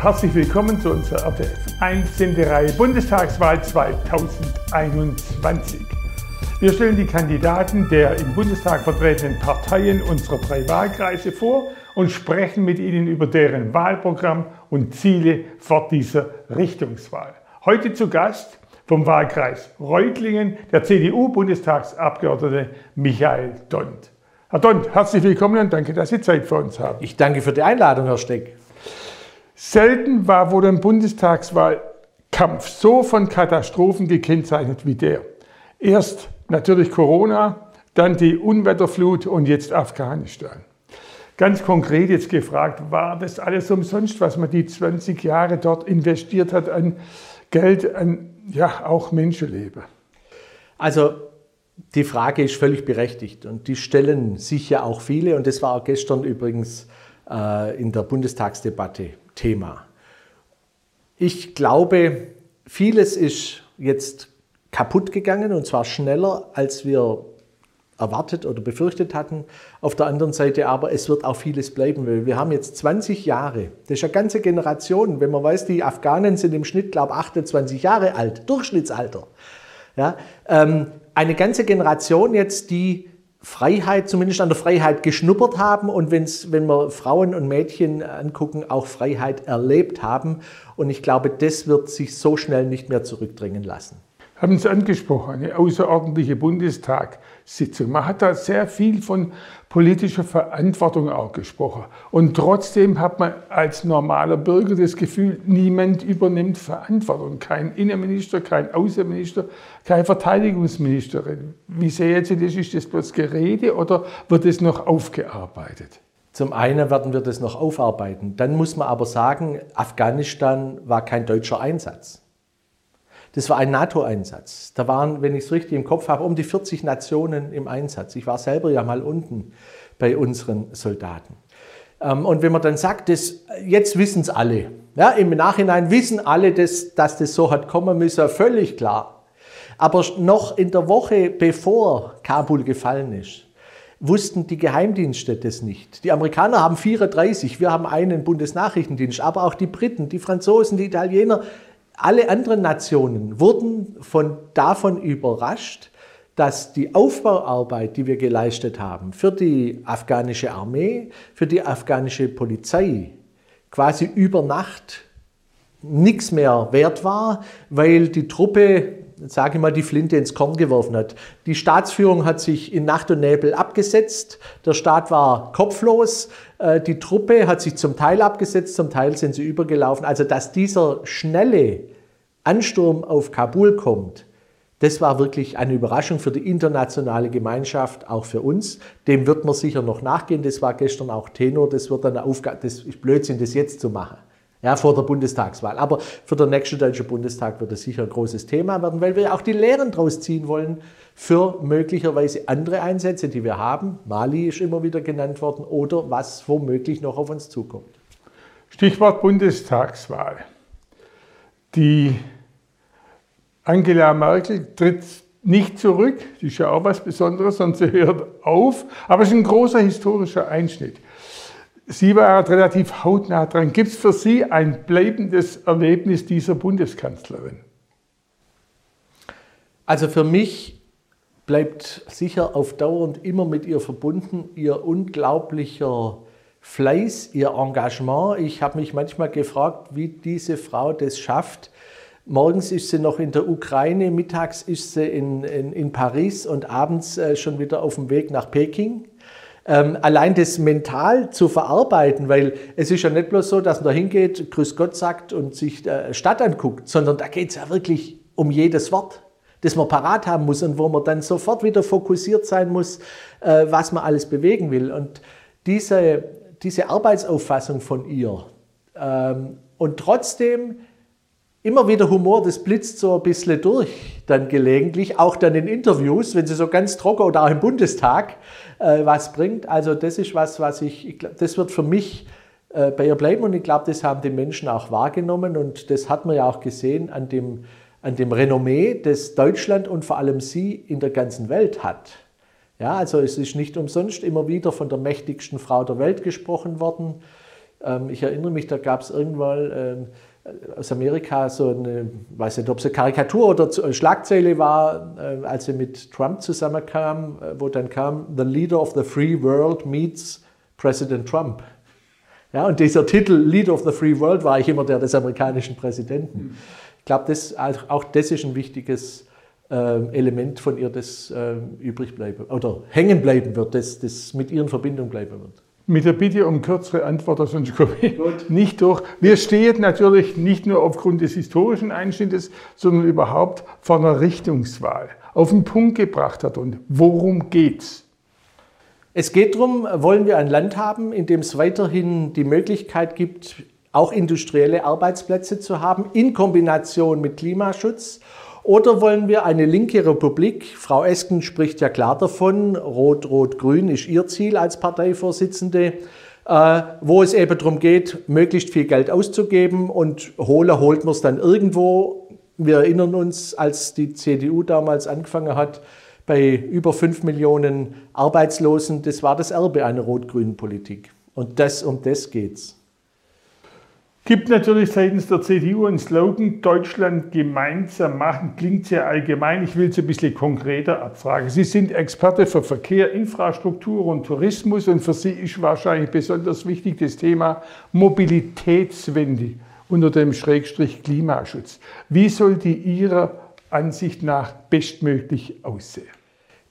Herzlich willkommen zu unserer RTF 1 Sendereihe Bundestagswahl 2021. Wir stellen die Kandidaten der im Bundestag vertretenen Parteien unserer drei Wahlkreise vor und sprechen mit ihnen über deren Wahlprogramm und Ziele vor dieser Richtungswahl. Heute zu Gast vom Wahlkreis Reutlingen der CDU-Bundestagsabgeordnete Michael Dont. Herr Dont, herzlich willkommen und danke, dass Sie Zeit für uns haben. Ich danke für die Einladung, Herr Steck. Selten war wohl ein Bundestagswahlkampf so von Katastrophen gekennzeichnet wie der. Erst natürlich Corona, dann die Unwetterflut und jetzt Afghanistan. Ganz konkret jetzt gefragt, war das alles umsonst, was man die 20 Jahre dort investiert hat an Geld, an ja, auch Menschenleben? Also die Frage ist völlig berechtigt und die stellen sich ja auch viele und das war auch gestern übrigens in der Bundestagsdebatte Thema. Ich glaube, vieles ist jetzt kaputt gegangen und zwar schneller, als wir erwartet oder befürchtet hatten. Auf der anderen Seite aber, es wird auch vieles bleiben, weil wir haben jetzt 20 Jahre, das ist eine ganze Generation, wenn man weiß, die Afghanen sind im Schnitt, glaube ich, 28 Jahre alt, Durchschnittsalter. Ja, ähm, eine ganze Generation jetzt, die Freiheit, zumindest an der Freiheit geschnuppert haben und wenn's, wenn wir Frauen und Mädchen angucken, auch Freiheit erlebt haben. Und ich glaube, das wird sich so schnell nicht mehr zurückdrängen lassen haben Sie angesprochen, eine außerordentliche Bundestagssitzung. Man hat da sehr viel von politischer Verantwortung auch gesprochen. Und trotzdem hat man als normaler Bürger das Gefühl, niemand übernimmt Verantwortung. Kein Innenminister, kein Außenminister, keine Verteidigungsministerin. Wie sehen Sie das? Ist das bloß Gerede oder wird es noch aufgearbeitet? Zum einen werden wir das noch aufarbeiten. Dann muss man aber sagen, Afghanistan war kein deutscher Einsatz. Das war ein NATO-Einsatz. Da waren, wenn ich es richtig im Kopf habe, um die 40 Nationen im Einsatz. Ich war selber ja mal unten bei unseren Soldaten. Ähm, und wenn man dann sagt, das, jetzt wissen es alle. Ja, Im Nachhinein wissen alle, dass, dass das so hat kommen müssen, völlig klar. Aber noch in der Woche bevor Kabul gefallen ist, wussten die Geheimdienste das nicht. Die Amerikaner haben 34, wir haben einen Bundesnachrichtendienst, aber auch die Briten, die Franzosen, die Italiener, alle anderen Nationen wurden von, davon überrascht, dass die Aufbauarbeit, die wir geleistet haben für die afghanische Armee, für die afghanische Polizei, quasi über Nacht nichts mehr wert war, weil die Truppe sage ich mal, die Flinte ins Korn geworfen hat. Die Staatsführung hat sich in Nacht und Nebel abgesetzt. Der Staat war kopflos. Äh, die Truppe hat sich zum Teil abgesetzt, zum Teil sind sie übergelaufen. Also, dass dieser schnelle Ansturm auf Kabul kommt, das war wirklich eine Überraschung für die internationale Gemeinschaft, auch für uns. Dem wird man sicher noch nachgehen. Das war gestern auch Tenor. Das wird eine Aufgabe, das ist Blödsinn, das jetzt zu machen ja, vor der Bundestagswahl. Aber für den nächsten Deutschen Bundestag wird es sicher ein großes Thema werden, weil wir auch die Lehren daraus ziehen wollen für möglicherweise andere Einsätze, die wir haben. Mali ist immer wieder genannt worden oder was womöglich noch auf uns zukommt. Stichwort Bundestagswahl. Die Angela Merkel tritt nicht zurück, das ist ja auch was Besonderes, sondern sie hört auf, aber es ist ein großer historischer Einschnitt. Sie waren relativ hautnah dran. Gibt es für Sie ein bleibendes Erlebnis dieser Bundeskanzlerin? Also für mich bleibt sicher auf Dauer und immer mit ihr verbunden ihr unglaublicher Fleiß, ihr Engagement. Ich habe mich manchmal gefragt, wie diese Frau das schafft. Morgens ist sie noch in der Ukraine, mittags ist sie in, in, in Paris und abends äh, schon wieder auf dem Weg nach Peking ähm, allein das mental zu verarbeiten, weil es ist ja nicht bloß so, dass man da hingeht, Grüß Gott sagt und sich äh, Stadt anguckt, sondern da geht es ja wirklich um jedes Wort, das man parat haben muss und wo man dann sofort wieder fokussiert sein muss, äh, was man alles bewegen will. Und diese, diese Arbeitsauffassung von ihr ähm, und trotzdem immer wieder Humor, das blitzt so ein bisschen durch, dann gelegentlich, auch dann in Interviews, wenn sie so ganz trocken oder auch im Bundestag äh, was bringt. Also das ist was, was ich, ich das wird für mich äh, bei ihr bleiben und ich glaube, das haben die Menschen auch wahrgenommen und das hat man ja auch gesehen an dem, an dem Renommee, das Deutschland und vor allem sie in der ganzen Welt hat. Ja, also es ist nicht umsonst immer wieder von der mächtigsten Frau der Welt gesprochen worden. Ähm, ich erinnere mich, da gab es irgendwann ähm, aus Amerika so eine, weiß nicht, ob es eine Karikatur oder Schlagzeile war, äh, als sie mit Trump zusammenkam, äh, wo dann kam, The Leader of the Free World meets President Trump. Ja, und dieser Titel Leader of the Free World war ich immer der des amerikanischen Präsidenten. Ich glaube, das, auch das ist ein wichtiges äh, Element von ihr, das übrig bleiben oder hängen bleiben wird, das, das mit ihr in Verbindung bleiben wird. Mit der Bitte um kürzere Antwort, sonst komme ich nicht durch. Wir stehen natürlich nicht nur aufgrund des historischen Einschnittes, sondern überhaupt vor einer Richtungswahl. Auf den Punkt gebracht hat und worum geht's? Es geht darum, wollen wir ein Land haben, in dem es weiterhin die Möglichkeit gibt, auch industrielle Arbeitsplätze zu haben, in Kombination mit Klimaschutz oder wollen wir eine linke Republik? Frau Esken spricht ja klar davon, Rot-Rot-Grün ist ihr Ziel als Parteivorsitzende, äh, wo es eben darum geht, möglichst viel Geld auszugeben und holen holt man es dann irgendwo. Wir erinnern uns, als die CDU damals angefangen hat, bei über 5 Millionen Arbeitslosen, das war das Erbe einer rot-grünen Politik. Und das, um das geht's. Gibt natürlich seitens der CDU einen Slogan, Deutschland gemeinsam machen, klingt sehr allgemein. Ich will es ein bisschen konkreter abfragen. Sie sind Experte für Verkehr, Infrastruktur und Tourismus und für Sie ist wahrscheinlich besonders wichtig das Thema Mobilitätswende unter dem Schrägstrich Klimaschutz. Wie soll die Ihrer Ansicht nach bestmöglich aussehen?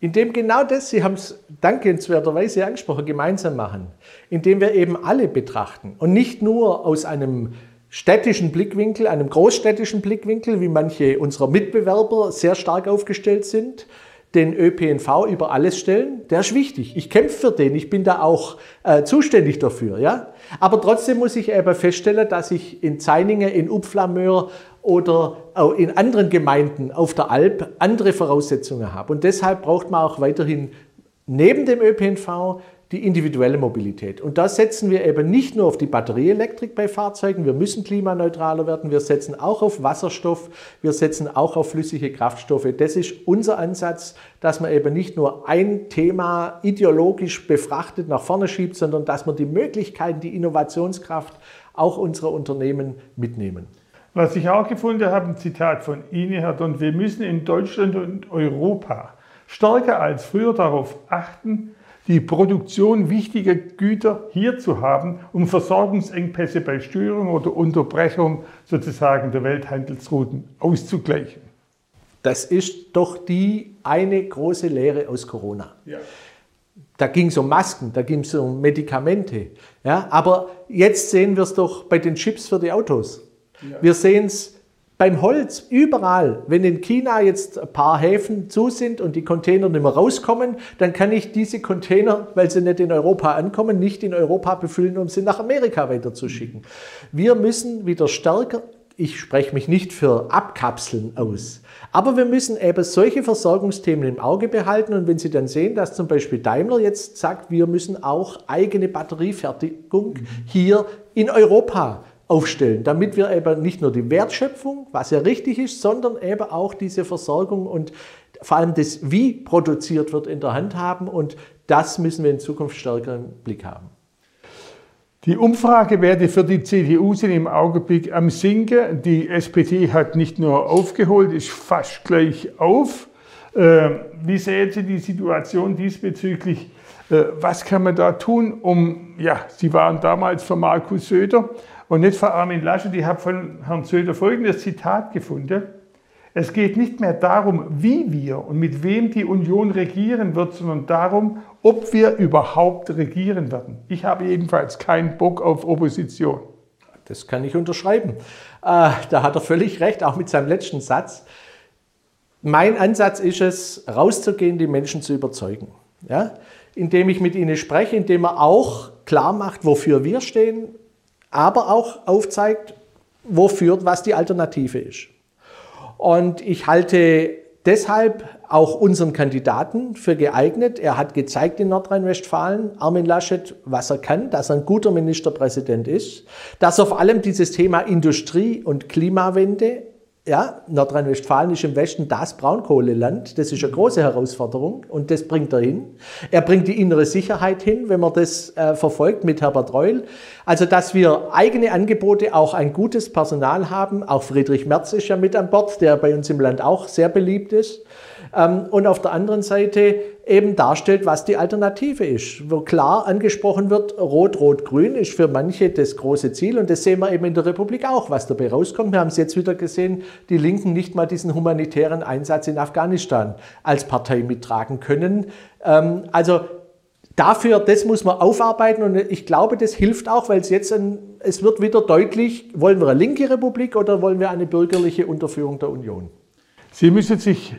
Indem genau das, Sie haben es dankenswerterweise angesprochen, gemeinsam machen. Indem wir eben alle betrachten und nicht nur aus einem städtischen Blickwinkel, einem großstädtischen Blickwinkel, wie manche unserer Mitbewerber sehr stark aufgestellt sind, den ÖPNV über alles stellen, der ist wichtig. Ich kämpfe für den, ich bin da auch äh, zuständig dafür. Ja? Aber trotzdem muss ich eben feststellen, dass ich in Zeiningen, in Upflamöhr oder auch in anderen Gemeinden auf der Alp andere Voraussetzungen habe. Und deshalb braucht man auch weiterhin neben dem ÖPNV die individuelle Mobilität. Und da setzen wir eben nicht nur auf die Batterieelektrik bei Fahrzeugen, wir müssen klimaneutraler werden, wir setzen auch auf Wasserstoff, wir setzen auch auf flüssige Kraftstoffe. Das ist unser Ansatz, dass man eben nicht nur ein Thema ideologisch befrachtet nach vorne schiebt, sondern dass man die Möglichkeiten, die Innovationskraft auch unserer Unternehmen mitnehmen. Was ich auch gefunden habe, ein Zitat von Ihnen, Herr Don, wir müssen in Deutschland und Europa stärker als früher darauf achten, die Produktion wichtiger Güter hier zu haben, um Versorgungsengpässe bei Störung oder Unterbrechung sozusagen der Welthandelsrouten auszugleichen. Das ist doch die eine große Lehre aus Corona. Ja. Da ging es um Masken, da ging es um Medikamente. Ja, aber jetzt sehen wir es doch bei den Chips für die Autos. Ja. Wir sehen es beim Holz überall. Wenn in China jetzt ein paar Häfen zu sind und die Container nicht mehr rauskommen, dann kann ich diese Container, weil sie nicht in Europa ankommen, nicht in Europa befüllen, um sie nach Amerika weiterzuschicken. Wir müssen wieder stärker ich spreche mich nicht für Abkapseln aus. Aber wir müssen eben solche Versorgungsthemen im Auge behalten. Und wenn Sie dann sehen, dass zum Beispiel Daimler jetzt sagt, wir müssen auch eigene Batteriefertigung hier in Europa aufstellen, damit wir eben nicht nur die Wertschöpfung, was ja richtig ist, sondern eben auch diese Versorgung und vor allem das, wie produziert wird, in der Hand haben. Und das müssen wir in Zukunft stärker im Blick haben. Die Umfragewerte für die CDU sind im Augenblick am Sinken. Die SPD hat nicht nur aufgeholt, ist fast gleich auf. Ähm, wie sehen Sie die Situation diesbezüglich? Äh, was kann man da tun, um, ja, Sie waren damals für Markus Söder, und nicht von Armin Laschet. Ich habe von Herrn Söder folgendes Zitat gefunden. Es geht nicht mehr darum, wie wir und mit wem die Union regieren wird, sondern darum, ob wir überhaupt regieren werden. Ich habe jedenfalls keinen Bock auf Opposition. Das kann ich unterschreiben. Äh, da hat er völlig recht, auch mit seinem letzten Satz. Mein Ansatz ist es, rauszugehen, die Menschen zu überzeugen. Ja? Indem ich mit ihnen spreche, indem er auch klar macht, wofür wir stehen, aber auch aufzeigt, wofür, was die Alternative ist. Und ich halte deshalb auch unseren Kandidaten für geeignet. Er hat gezeigt in Nordrhein-Westfalen, Armin Laschet, was er kann, dass er ein guter Ministerpräsident ist, dass er vor allem dieses Thema Industrie und Klimawende Ja, Nordrhein-Westfalen ist im Westen das Braunkohleland. Das ist eine große Herausforderung und das bringt er hin. Er bringt die innere Sicherheit hin, wenn man das äh, verfolgt mit Herbert Reul. Also, dass wir eigene Angebote, auch ein gutes Personal haben. Auch Friedrich Merz ist ja mit an Bord, der bei uns im Land auch sehr beliebt ist. Ähm, und auf der anderen Seite eben darstellt, was die Alternative ist. Wo klar angesprochen wird, Rot, Rot, Grün ist für manche das große Ziel und das sehen wir eben in der Republik auch, was dabei rauskommt. Wir haben es jetzt wieder gesehen, die Linken nicht mal diesen humanitären Einsatz in Afghanistan als Partei mittragen können. Ähm, also dafür, das muss man aufarbeiten und ich glaube, das hilft auch, weil es jetzt ein, es wird wieder deutlich, wollen wir eine linke Republik oder wollen wir eine bürgerliche Unterführung der Union? Sie müssen sich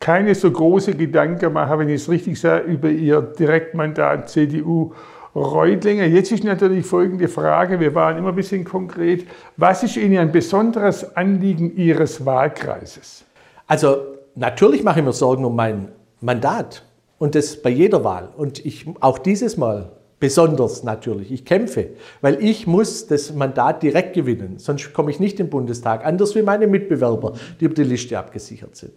keine so große Gedanken machen, wenn ich es richtig sage, über Ihr Direktmandat CDU Reutlinger. Jetzt ist natürlich folgende Frage, wir waren immer ein bisschen konkret. Was ist Ihnen ein besonderes Anliegen Ihres Wahlkreises? Also natürlich mache ich mir Sorgen um mein Mandat und das bei jeder Wahl. Und ich auch dieses Mal besonders natürlich. Ich kämpfe, weil ich muss das Mandat direkt gewinnen, sonst komme ich nicht im Bundestag, anders wie meine Mitbewerber, die über die Liste abgesichert sind.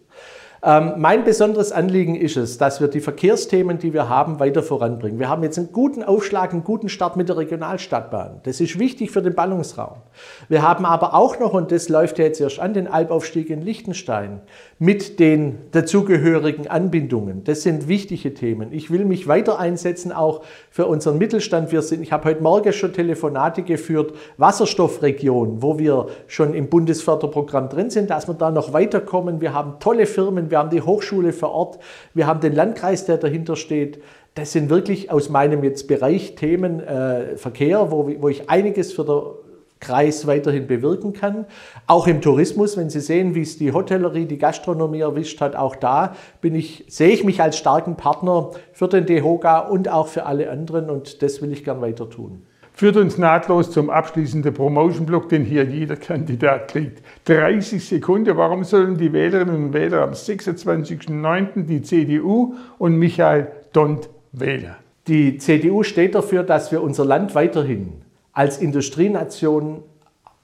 Ähm, mein besonderes Anliegen ist es, dass wir die Verkehrsthemen, die wir haben, weiter voranbringen. Wir haben jetzt einen guten Aufschlag, einen guten Start mit der Regionalstadtbahn. Das ist wichtig für den Ballungsraum. Wir haben aber auch noch, und das läuft ja jetzt erst an, den Albaufstieg in Liechtenstein mit den dazugehörigen Anbindungen. Das sind wichtige Themen. Ich will mich weiter einsetzen, auch für unseren Mittelstand. Wir sind, ich habe heute Morgen schon Telefonate geführt, Wasserstoffregion, wo wir schon im Bundesförderprogramm drin sind, dass wir da noch weiterkommen. Wir haben tolle Firmen, wir haben die Hochschule vor Ort, wir haben den Landkreis, der dahinter steht. Das sind wirklich aus meinem jetzt Bereich Themen äh, Verkehr, wo, wo ich einiges für den Kreis weiterhin bewirken kann. Auch im Tourismus, wenn Sie sehen, wie es die Hotellerie, die Gastronomie erwischt hat, auch da bin ich, sehe ich mich als starken Partner für den DEHOGA und auch für alle anderen und das will ich gern weiter tun führt uns nahtlos zum abschließenden Promotion-Block, den hier jeder Kandidat kriegt. 30 Sekunden. Warum sollen die Wählerinnen und Wähler am 26.09. die CDU und Michael Dont wählen? Die CDU steht dafür, dass wir unser Land weiterhin als Industrienation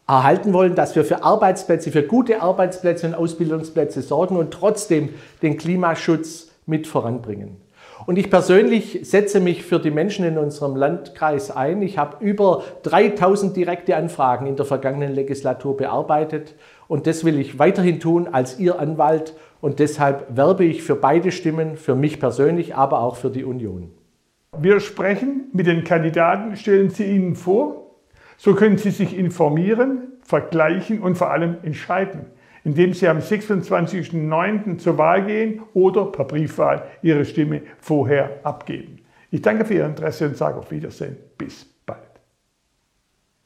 erhalten wollen, dass wir für Arbeitsplätze, für gute Arbeitsplätze und Ausbildungsplätze sorgen und trotzdem den Klimaschutz mit voranbringen. Und ich persönlich setze mich für die Menschen in unserem Landkreis ein. Ich habe über 3000 direkte Anfragen in der vergangenen Legislatur bearbeitet und das will ich weiterhin tun als Ihr Anwalt und deshalb werbe ich für beide Stimmen, für mich persönlich, aber auch für die Union. Wir sprechen mit den Kandidaten, stellen Sie ihnen vor, so können Sie sich informieren, vergleichen und vor allem entscheiden indem Sie am 26.09. zur Wahl gehen oder per Briefwahl Ihre Stimme vorher abgeben. Ich danke für Ihr Interesse und sage auf Wiedersehen. Bis